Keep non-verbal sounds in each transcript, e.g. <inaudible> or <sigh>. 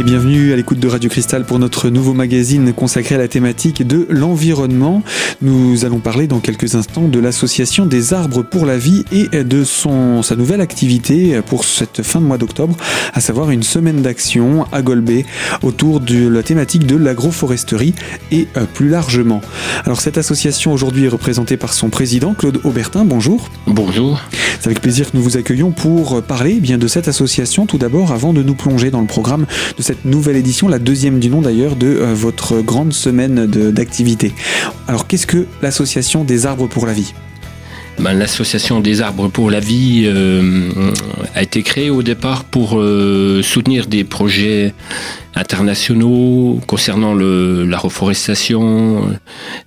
et bienvenue à l'écoute de Radio Cristal pour notre nouveau magazine consacré à la thématique de l'environnement. Nous allons parler dans quelques instants de l'association des arbres pour la vie et de son, sa nouvelle activité pour cette fin de mois d'octobre, à savoir une semaine d'action à Golbet autour de la thématique de l'agroforesterie et euh, plus largement. Alors cette association aujourd'hui est représentée par son président Claude Aubertin. Bonjour. Bonjour. C'est avec plaisir que nous vous accueillons pour parler eh bien de cette association tout d'abord avant de nous plonger dans le programme de cette nouvelle édition, la deuxième du nom d'ailleurs de euh, votre grande semaine d'activité. Alors qu'est-ce que l'association des arbres pour la vie? Ben, L'association des arbres pour la vie euh, a été créée au départ pour euh, soutenir des projets internationaux concernant la reforestation,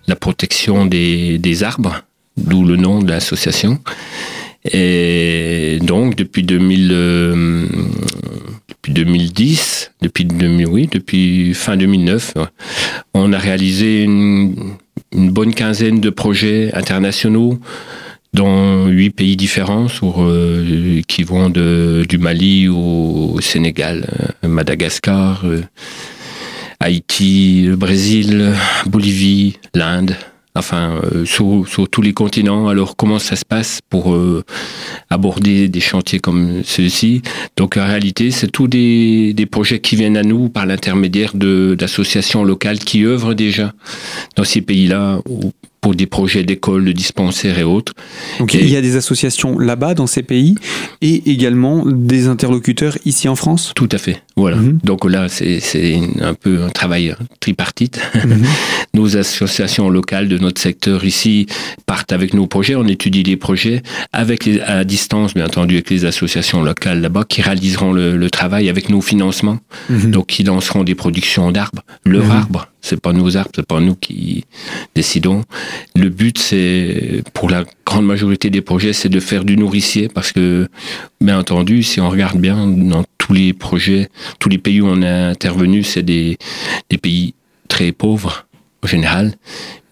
la protection des, arbres, d'où le nom de l'association. Et donc depuis 2000, euh, depuis 2010, depuis 2000, oui, depuis fin 2009, on a réalisé une, bonne quinzaine de projets internationaux dans huit pays différents euh, qui vont de, du Mali au, Sénégal, euh, Madagascar, Haïti, le Brésil, Bolivie, l'Inde, enfin euh, sur, sur, tous les continents. Alors comment ça se passe pour euh, aborder des chantiers comme ceux-ci? Donc en réalité, c'est tous des, des, projets qui viennent à nous par l'intermédiaire d'associations locales qui œuvrent déjà dans ces pays-là pour des projets d'écoles, de dispensaires et autres. Donc il y a des associations là-bas dans ces pays et également des interlocuteurs ici en France Tout à fait, voilà. Mhm. Donc là, c'est un peu un travail tripartite. Mhm. <laughs> nos associations locales de notre secteur ici partent avec nos projets, on étudie les projets avec les, à distance, bien entendu, avec les associations locales là-bas qui réaliseront le, le, travail avec nos financements. Mhm. Donc qui lanceront des productions d'arbres, leur arbre c'est pas nos arbres, c'est pas nous qui décidons. Le but, c'est, pour la grande majorité des projets, c'est de faire du nourricier parce que, bien entendu, si on regarde bien dans tous les projets, tous les pays où on est intervenu, c'est des, des pays très pauvres en général.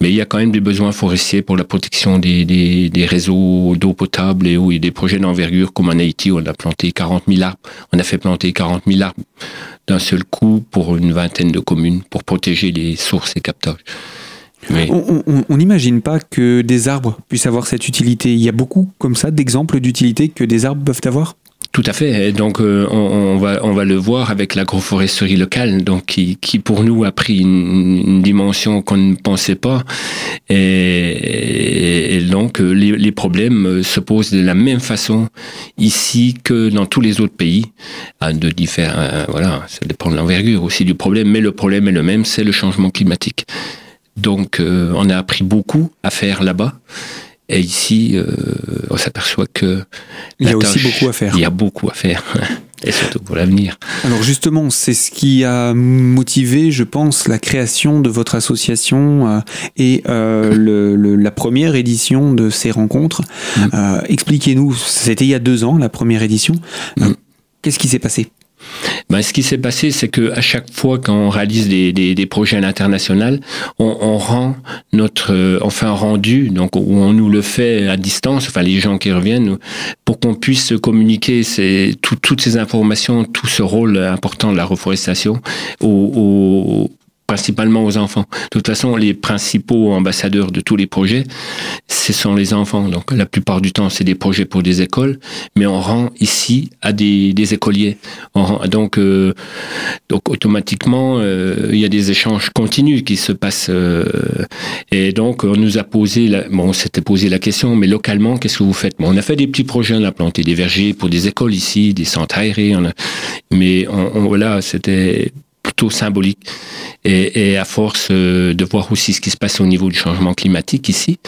Mais il y a quand même des besoins forestiers pour la protection des, des, des réseaux d'eau potable et, a des projets d'envergure comme en Haïti on a planté 40 000 arbres. On a fait planter 40 000 arbres d'un seul coup pour une vingtaine de communes pour protéger les sources et captages. On n'imagine pas que des arbres puissent avoir cette utilité. Il y a beaucoup comme ça d'exemples d'utilité que des arbres peuvent avoir? Tout à fait. Donc, euh, on, va, on va le voir avec l'agroforesterie locale, donc qui, qui pour nous a pris une, dimension qu'on ne pensait pas. Et, donc, euh, les, les, problèmes euh, se posent de la même façon ici que dans tous les autres pays. De différents, voilà, ça dépend de l'envergure aussi du problème, mais le problème est le même, c'est le changement climatique. Donc, on a appris beaucoup à faire là-bas. Et ici, euh, on s'aperçoit que il y a aussi beaucoup à faire. Il y a beaucoup à faire. <laughs> Et surtout pour l'avenir. Alors justement, c'est ce qui a motivé, je pense, la création de votre association euh, et euh, le, la première édition de ces rencontres. Mm. Euh, Expliquez-nous, c'était il y a deux ans, la première édition. Mm. Qu'est-ce qui s'est passé? Ben, ce qui s'est passé, c'est que à chaque fois qu'on réalise des, des, des, projets à l'international, on, on, rend notre, euh, enfin rendu, donc où on nous le fait à distance, enfin les gens qui reviennent, pour qu'on puisse communiquer ces, tout, toutes ces informations, tout ce rôle important de la reforestation aux, principalement aux enfants. De toute façon, les principaux ambassadeurs de tous les projets, ce sont les enfants. Donc la plupart du temps, c'est des projets pour des écoles, mais on rend ici à des, des écoliers. donc, euh, donc automatiquement, euh, il y a des échanges continus qui se passent. Euh, et donc, on nous a posé, la, bon, on s'était posé la question, mais localement, qu'est-ce que vous faites? Bon, On a fait des petits projets, on a planté des vergers pour des écoles ici, des centres aérés, on a, mais on, on, voilà, c'était plutôt symbolique. Et, et, à force euh, de voir aussi ce qui se passe au niveau du changement climatique ici,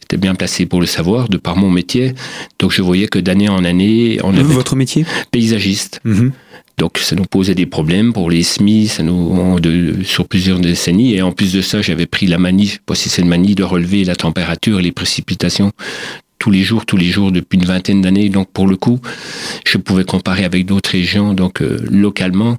j'étais bien placé pour le savoir de par mon métier. Donc je voyais que d'année en année, on avait votre métier paysagiste. Mm-hmm. Donc ça nous posait des problèmes pour les SMI, ça nous de, sur plusieurs décennies. Et en plus de ça, j'avais pris la manie, pas si c'est une manie de relever la température et les précipitations tous les jours, tous les jours depuis une vingtaine d'années. Donc pour le coup, je pouvais comparer avec d'autres régions. Donc euh, localement,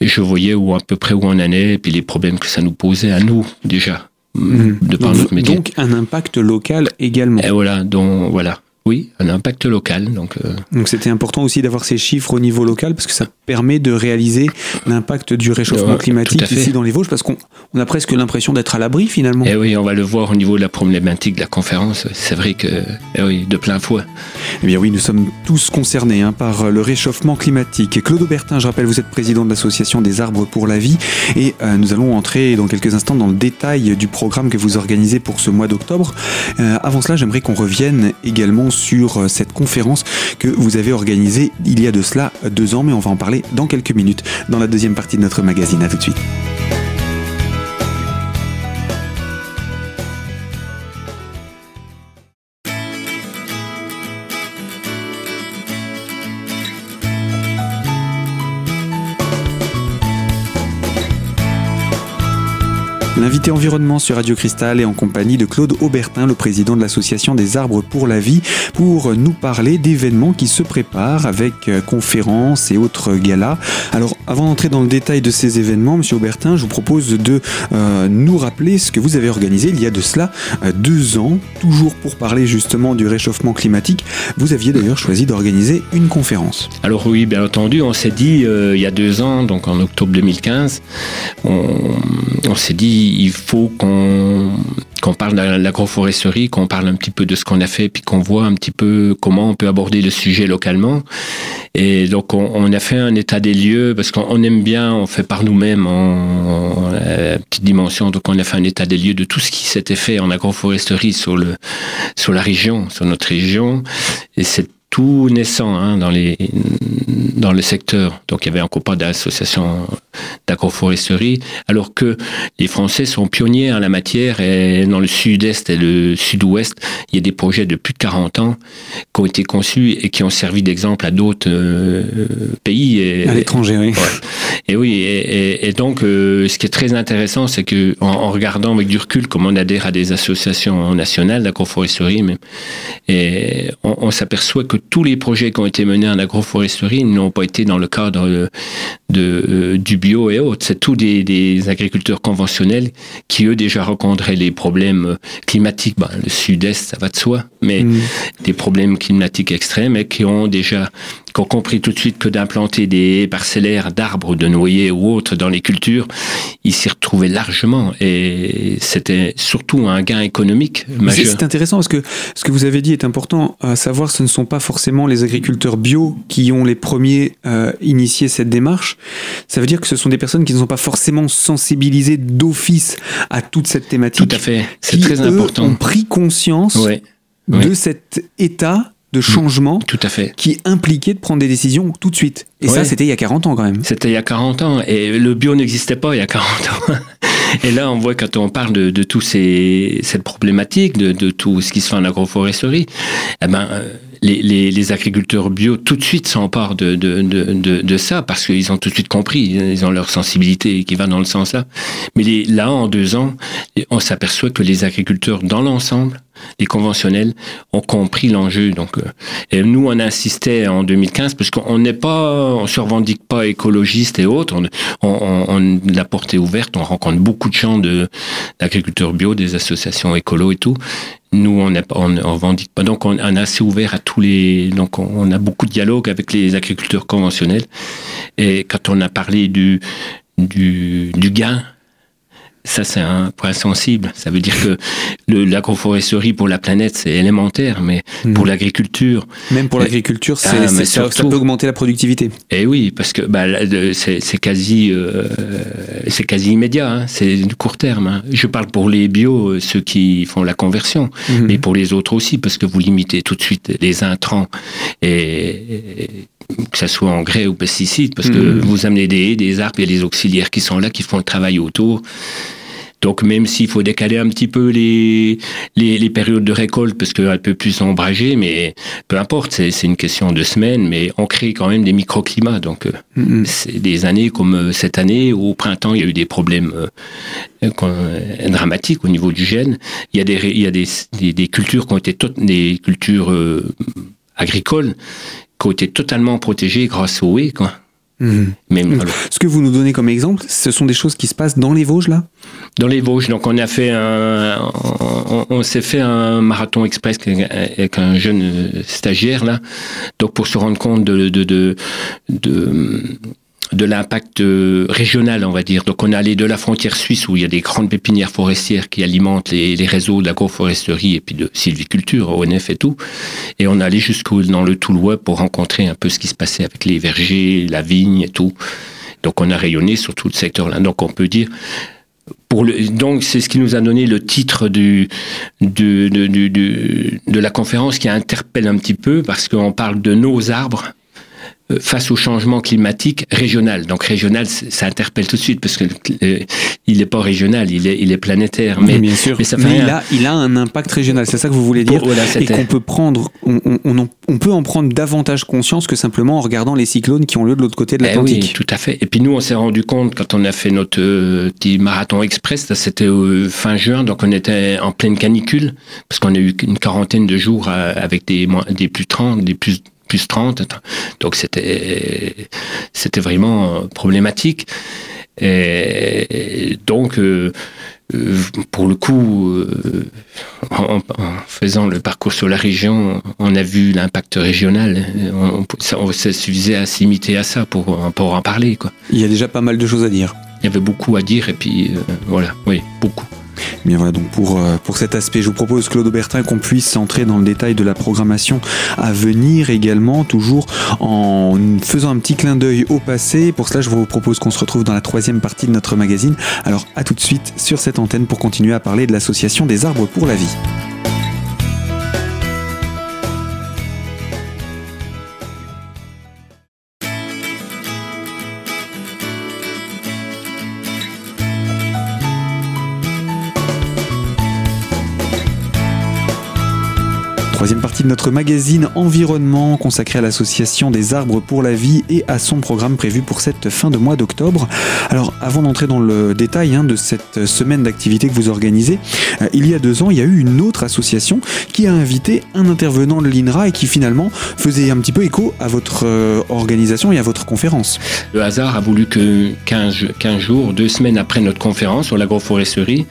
et je voyais où à peu près où on en est, et puis les problèmes que ça nous posait à nous déjà, mmh. de par donc, notre métier. Donc un impact local également. Et voilà, donc voilà. Oui, un impact local. Donc, euh. donc c'était important aussi d'avoir ces chiffres au niveau local parce que ça permet de réaliser l'impact du réchauffement climatique ici dans les Vosges parce qu'on a presque l'impression d'être à l'abri finalement. Et eh oui, on va le voir au niveau de la problématique de la conférence. C'est vrai que, eh oui, de plein fouet. Eh bien oui, nous sommes tous concernés hein, par le réchauffement climatique. Claude Aubertin, je rappelle, vous êtes président de l'association des arbres pour la vie et euh, nous allons entrer dans quelques instants dans le détail du programme que vous organisez pour ce mois d'octobre. Euh, avant cela, j'aimerais qu'on revienne également sur euh, cette conférence que vous avez organisée il y a de cela deux ans, mais on va en parler dans quelques minutes dans la deuxième partie de notre magazine. À tout de suite. L'invité environnement sur Radio Cristal est en compagnie de Claude Aubertin, le président de l'association des arbres pour la vie, pour nous parler d'événements qui se préparent avec euh, conférences et autres galas. Alors, avant d'entrer dans le détail de ces événements, Monsieur Aubertin, je vous propose de euh, nous rappeler ce que vous avez organisé il y a de cela euh, deux ans, toujours pour parler justement du réchauffement climatique. Vous aviez d'ailleurs choisi d'organiser une conférence. Alors oui, bien entendu, on s'est dit il y a deux ans, donc en octobre 2015, on s'est dit il faut qu'on qu'on parle de l'agroforesterie, qu'on parle un petit peu de ce qu'on a fait, puis qu'on voit un petit peu comment on peut aborder le sujet localement. Et donc on, a fait un état des lieux parce qu'on aime bien, on fait par nous-mêmes en, petite dimension. Donc on a fait un état des lieux de tout ce qui s'était fait en agroforesterie sur le sur la région, sur notre région. Et c'est tout naissant hein, dans, les, dans le secteur. Donc il y avait encore pas d'association d'agroforesterie, alors que les Français sont pionniers en la matière et dans le sud-est et le sud-ouest, il y a des projets de plus de 40 ans qui ont été conçus et qui ont servi d'exemple à d'autres euh, pays. Et, à l'étranger, oui. Et oui, et, et donc euh, ce qui est très intéressant, c'est que en, regardant avec du recul comment on adhère à des associations nationales d'agroforesterie, et on, on s'aperçoit que tous les projets qui ont été menés en agroforesterie n'ont pas été dans le cadre de, euh, du bio et autres. C'est tous des, agriculteurs conventionnels qui, eux, déjà rencontraient les problèmes climatiques. le sud-est, ça va de soi, mais mm. des problèmes climatiques extrêmes et qui ont déjà qui ont compris tout de suite que d'implanter des parcellaires d'arbres, de ou autres dans les cultures, ils s'y retrouvaient largement. Et c'était surtout un gain économique majeur. C'est intéressant parce que ce que vous avez dit est important à savoir, ce ne sont pas forcément les agriculteurs bio qui ont les premiers euh, initié cette démarche. Ça veut dire que ce sont des personnes qui ne sont pas forcément sensibilisées d'office à toute cette thématique. Tout à fait. C'est très important. ont pris conscience de cet état de mm. changement tout à fait. qui impliquait de prendre des décisions tout de suite. Et ça, c'était il y a 40 ans quand même. C'était il y a 40 ans. Et le bio n'existait pas il y a 40 ans. <laughs> Et là, on voit quand on parle de, de tous ces, cette problématique, de, de, tout ce qui se fait en agroforesterie, eh ben, euh, les, les, les, agriculteurs bio tout de suite s'emparent de, de, de, de, ça parce qu'ils ont tout de suite compris, ils ont leur sensibilité qui va dans le sens là. Mais les, là, en deux ans, on s'aperçoit que les agriculteurs dans l'ensemble, les conventionnels, ont compris l'enjeu. Donc, euh, et nous, on insistait en 2015 parce qu'on n'est pas, on se revendique pas écologiste et autres. On, on, on, la porte est ouverte, on rencontre beaucoup de gens de d'agriculteurs bio, des associations écolo et tout. Nous, on ne on, on revendique pas. Donc, on, on, est assez ouvert à tous les. Donc, on, a beaucoup de dialogue avec les agriculteurs conventionnels. Et quand on a parlé du, du, du gain ça, c'est un point sensible. Ça veut dire que l'agroforesterie pour la planète, c'est élémentaire, mais hmm. pour l'agriculture. Même pour l'agriculture, ah, ça, peut augmenter la productivité. Eh oui, parce que bah, c'est quasi, euh, c'est quasi immédiat, hein. c'est du court terme. Hein. Je parle pour les bio, euh, ceux qui font la conversion, hmm. mais pour les autres aussi, parce que vous limitez tout de suite les intrants et, que ce soit engrais ou pesticides, parce que hmm. vous amenez des, des arbres, et les auxiliaires qui sont là, qui font le travail autour. Donc même s'il faut décaler un petit peu les, les, les périodes de récolte parce qu'elle peut plus s'ombrager, mais peu importe, c'est une question de semaines, mais on crée quand même des microclimats. Donc euh, mm-hmm. c'est des années comme euh, cette année où au printemps il y a eu des problèmes euh, dramatiques au niveau du gène. Il y a des, il y a des, des, cultures qui ont été toutes des cultures agricoles qui ont été totalement protégées grâce au haies. Quoi. Mhm. Ce que vous nous donnez comme exemple, ce sont des choses qui se passent dans les Vosges là? Dans les Vosges, donc on a fait un, on, s'est fait un marathon express avec un jeune stagiaire là, donc pour se rendre compte de, de, de, de de l'impact euh, régional, on va dire. Donc on est allé de la frontière suisse où il y a des grandes pépinières forestières qui alimentent les, les réseaux d'agroforesterie et puis de sylviculture, ONF et tout. Et on est allé jusqu'au dans le Toulois pour rencontrer un peu ce qui se passait avec les vergers, la vigne et tout. Donc on a rayonné sur tout le secteur-là. Donc on peut dire pour le, donc c'est ce qui nous a donné le titre du, de, de, de, de la conférence qui interpelle un petit peu parce qu'on parle de nos arbres face au changement climatique régional. Donc régional, ça interpelle tout de suite parce que euh, il n'est pas régional, il est, il est planétaire. Mais, bien sûr. Mais, ça fait il, a, il a un impact régional. C'est ça que vous voulez dire. Voilà, et qu'on peut prendre, on, on, on, peut en prendre davantage conscience que simplement en regardant les cyclones qui ont lieu de l'autre côté de l'Atlantique. Eh oui, tout à fait. Et puis nous, on s'est rendu compte quand on a fait notre euh, petit marathon express, c'était fin juin, donc on était en pleine canicule parce qu'on a eu une quarantaine de jours avec des, des plus 30, des plus plus 30. Donc c'était c'était vraiment euh, problématique. Et donc, euh, euh, pour le coup, en, faisant le parcours sur la région, on a vu l'impact régional. On, ça, ça, suffisait à s'imiter à ça pour, pour en parler. Quoi. Il y a déjà pas mal de choses à dire. Il y avait beaucoup à dire et puis voilà, oui, beaucoup. Bien voilà, donc pour, euh, pour cet aspect, je vous propose, Claude Aubertin, qu'on puisse entrer dans le détail de la programmation à venir également, toujours en faisant un petit clin d'œil au passé. Pour cela, je vous propose qu'on se retrouve dans la troisième partie de notre magazine. Alors à tout de suite sur cette antenne pour continuer à parler de l'association des arbres pour la vie. Troisième partie de notre magazine Environnement consacré à l'association des arbres pour la vie et à son programme prévu pour cette fin de mois d'octobre. Alors avant d'entrer dans le détail hein, de cette semaine d'activité que vous organisez, euh, il y a deux ans, il y a eu une autre association qui a invité un intervenant de l'INRA et qui finalement faisait un petit peu écho à votre euh, organisation et à votre conférence. Le hasard a voulu que 15, 15 jours, deux semaines après notre conférence sur l'agroforesterie,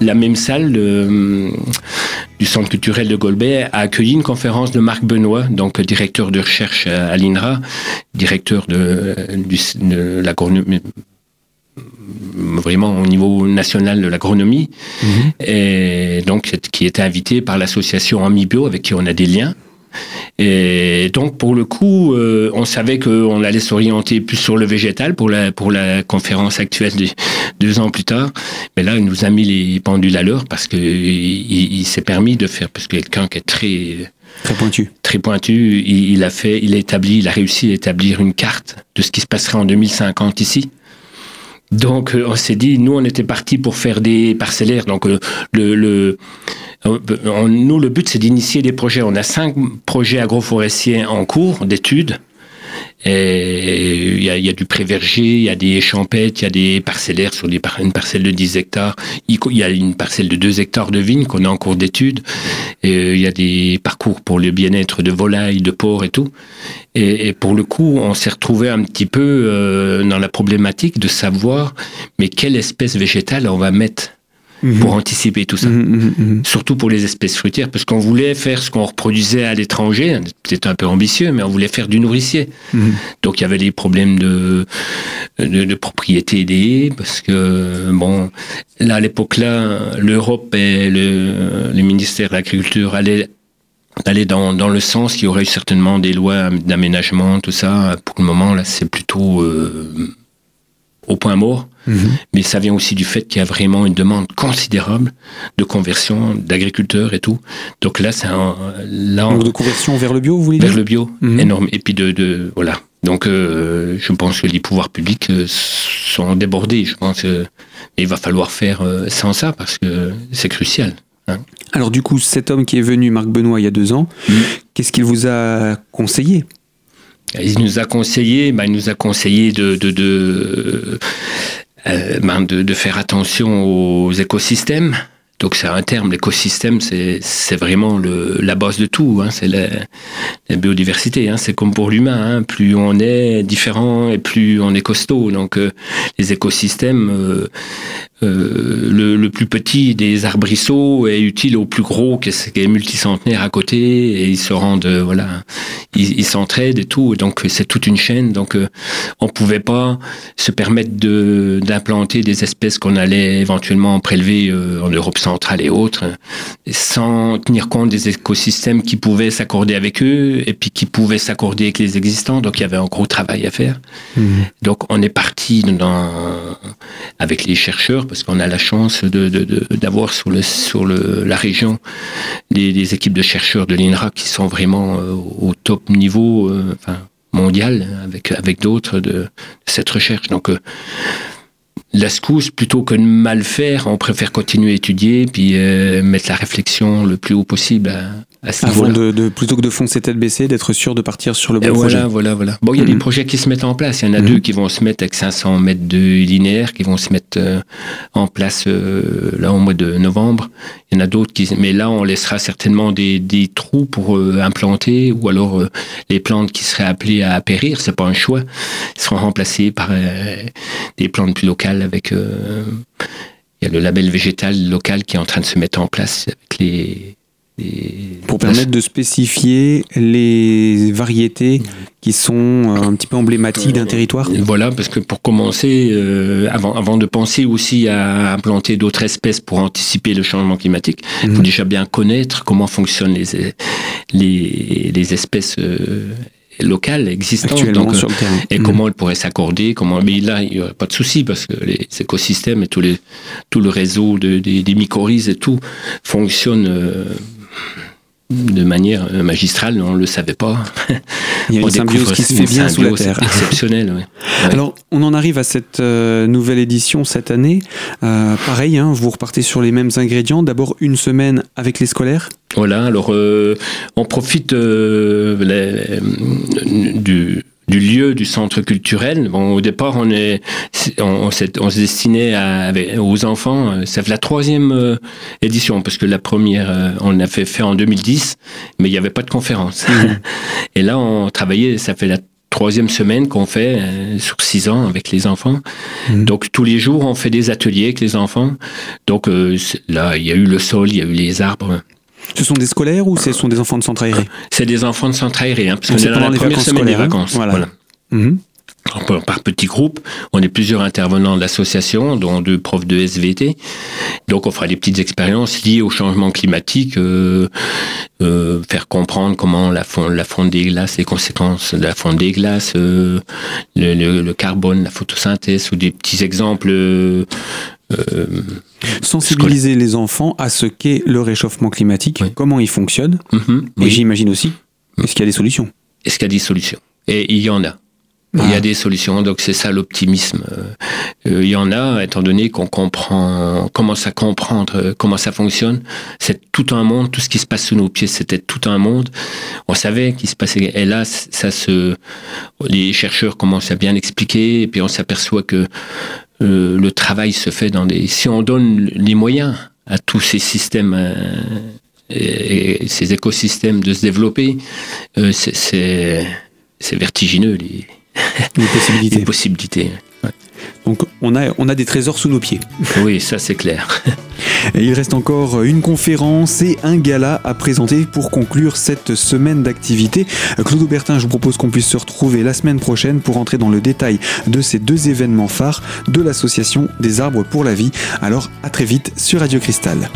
la même salle de, du Centre culturel de Golbet a accueilli une conférence de Marc Benoît, donc directeur de recherche à l'INRA, directeur de, de l'agronomie vraiment au niveau national de l'agronomie, mhm. et donc qui était invité par l'association Amibio avec qui on a des liens. Et donc, pour le coup, euh, on savait qu'on allait s'orienter plus sur le végétal pour la, pour la conférence actuelle de, deux ans plus tard. Mais là, il nous a mis les pendules à l'heure parce qu'il il, s'est permis de faire, parce que quelqu'un qui est très, Très pointu. Très pointu. Il, a fait, il a établi, il a réussi à établir une carte de ce qui se passerait en 2050 ici. Donc, euh, on s'est dit, nous, on était parti pour faire des parcellaires. Donc, euh, le, le, nous, le but, c'est d'initier des projets. On a cinq projets agroforestiers en cours d'études. Et il y, a, du préverger, il y a des champettes, il y a des parcellaires sur des une parcelle de 10 hectares. Il y a une parcelle de 2 hectares de vignes qu'on a en cours d'étude. Et il y a des parcours pour le bien-être de volailles, de porcs et tout. Et, et pour le coup, on s'est retrouvé un petit peu euh, dans la problématique de savoir, mais quelle espèce végétale on va mettre Mhm. pour anticiper tout ça. Mhm, mhm, Surtout pour les espèces fruitières, parce qu'on voulait faire ce qu'on reproduisait à l'étranger, c'était un peu ambitieux, mais on voulait faire du nourricier. Donc il y avait des problèmes de, de, propriété des parce que, bon, là, à l'époque-là, l'Europe et le, le ministère de l'Agriculture allaient dans, dans le sens qu'il y aurait certainement des lois d'aménagement, tout ça. Pour le moment, là, c'est plutôt euh, au point mort. Mhm. Mais ça vient aussi du fait qu'il y a vraiment une demande considérable de conversion d'agriculteurs et tout. Donc là, c'est un. Là, de conversion vers le bio, vous voulez dire Vers le bio, mhm. énorme. Et puis de. de voilà. Donc euh, je pense que les pouvoirs publics euh, sont débordés. Je pense il va falloir faire euh, sans ça parce que c'est crucial. Hein. Alors du coup, cet homme qui est venu, Marc Benoît, il y a deux ans, mhm. qu'est-ce qu'il vous a conseillé? Il nous a conseillé, bah, il nous a conseillé de, de, de, euh, ben de, de, faire attention aux écosystèmes. Donc c'est un terme, l'écosystème, c'est vraiment le, la base de tout, hein, c'est la, la, biodiversité, hein, c'est comme pour l'humain, hein, plus on est différent et plus on est costaud. Donc euh, les écosystèmes, euh, euh, le, le, plus petit des arbrisseaux est utile au plus gros qui est, multicentenaire à côté et ils se rendent euh, voilà ils s'entraident et tout. Donc c'est toute une chaîne. Donc euh, on pouvait pas se permettre d'implanter des espèces qu'on allait éventuellement prélever euh, en Europe centrale et autres sans tenir compte des écosystèmes qui pouvaient s'accorder avec eux et puis qui pouvaient s'accorder avec les existants donc il y avait un gros travail à faire mmh. donc on est parti dans avec les chercheurs parce qu'on a la chance d'avoir de, sur, le, sur le, la région des, équipes de chercheurs de l'INRA qui sont vraiment euh, au top niveau euh, enfin, mondial avec, avec d'autres de, cette recherche. Donc, euh, la secousse, plutôt que de mal faire, on préfère continuer à étudier puis mettre la réflexion le plus haut possible avant de, plutôt que de foncer tête baissée, d'être sûr de partir sur le bon projet. Voilà, voilà, voilà. Bon, il y a des mm-hmm. projets qui se mettent en place. Il y en a mm-hmm. deux qui vont se mettre avec 500 mètres de linéaire, qui vont se mettre euh, en place euh, là au mois de novembre. Il y en a d'autres qui, mais là, on laissera certainement des, des trous pour euh, implanter, ou alors les plantes qui seraient appelées à périr. C'est pas un choix. Ils seront remplacés par des plantes plus locales avec. il y a le label végétal local qui est en train de se mettre en place avec les pour permettre de spécifier les variétés qui sont euh, un petit peu emblématiques d'un territoire Voilà, parce que pour commencer, euh, avant, avant de penser aussi à implanter d'autres espèces pour anticiper le changement climatique, il faut mhm. déjà bien connaître comment fonctionnent les, les, les espèces euh, locales existantes donc, et comment mhm. elles pourraient s'accorder comment mais là il n'y a pas de souci parce que les écosystèmes et tous les tout le réseau de, des, des mycorhizes et tout fonctionnent de manière euh, magistrale, on ne le savait pas. Il y a une symbiose qui se fait bien sous la terre. <laughs> Exceptionnelle, Alors, on en arrive à cette euh, nouvelle édition cette année. Euh, pareil, hein, vous repartez sur les mêmes ingrédients. D'abord, une semaine avec les scolaires. Voilà, alors on profite du du lieu du centre culturel. Bon, au départ, on est, on, on, se destinait à, aux enfants. Euh, ça fait la troisième euh, édition parce que la première, euh, on l'a fait faire en 2010, mais il n'y avait pas de conférence. Mmh. <laughs> Et là, on travaillait. Ça fait la troisième semaine qu'on fait sur six ans avec les enfants. Mmh. Donc tous les jours, on fait des ateliers avec les enfants. Donc là, il y a eu le sol, il y a eu les arbres. Ce sont des scolaires ou ce sont des enfants de centre aéré? C'est des enfants de centre aéré, hein, parce que c'est dans la première semaine des vacances. Voilà. Mhm. Par petits groupes, on est plusieurs intervenants de l'association, dont deux profs de SVT. Donc, on fera des petites expériences liées au changement climatique, euh, euh, faire comprendre comment la, fonte, la fonte des glaces, les conséquences de la fonte des glaces, euh, le, le, carbone, la photosynthèse, ou des petits exemples euh, euh, Sensibiliser les enfants à ce qu'est le réchauffement climatique, comment il fonctionne, mhm, et j'imagine aussi, est-ce qu'il y a des solutions? Est-ce qu'il y a des solutions? Et il y en a. Il y a ah. des solutions, donc c'est ça l'optimisme. Euh, il y en a, étant donné qu'on comprend, commence à comprendre euh, comment ça fonctionne. C'est tout un monde, tout ce qui se passe sous nos pieds, c'était tout un monde. On savait qu'il se passait. Et là, ça se, les chercheurs commencent à bien expliquer, et puis on s'aperçoit que euh, le travail se fait dans des. Si on donne les moyens à tous ces systèmes. Euh, et, ces écosystèmes de se développer, euh, c'est vertigineux les, les possibilités. <laughs> les possibilités. Donc on a, on a des trésors sous nos pieds. <laughs> Oui, ça c'est clair. <laughs> Et il reste encore une conférence et un gala à présenter pour conclure cette semaine d'activité. Claude Aubertin, je vous propose qu'on puisse se retrouver la semaine prochaine pour entrer dans le détail de ces deux événements phares de l'association des arbres pour la vie. Alors à très vite sur Radio Cristal.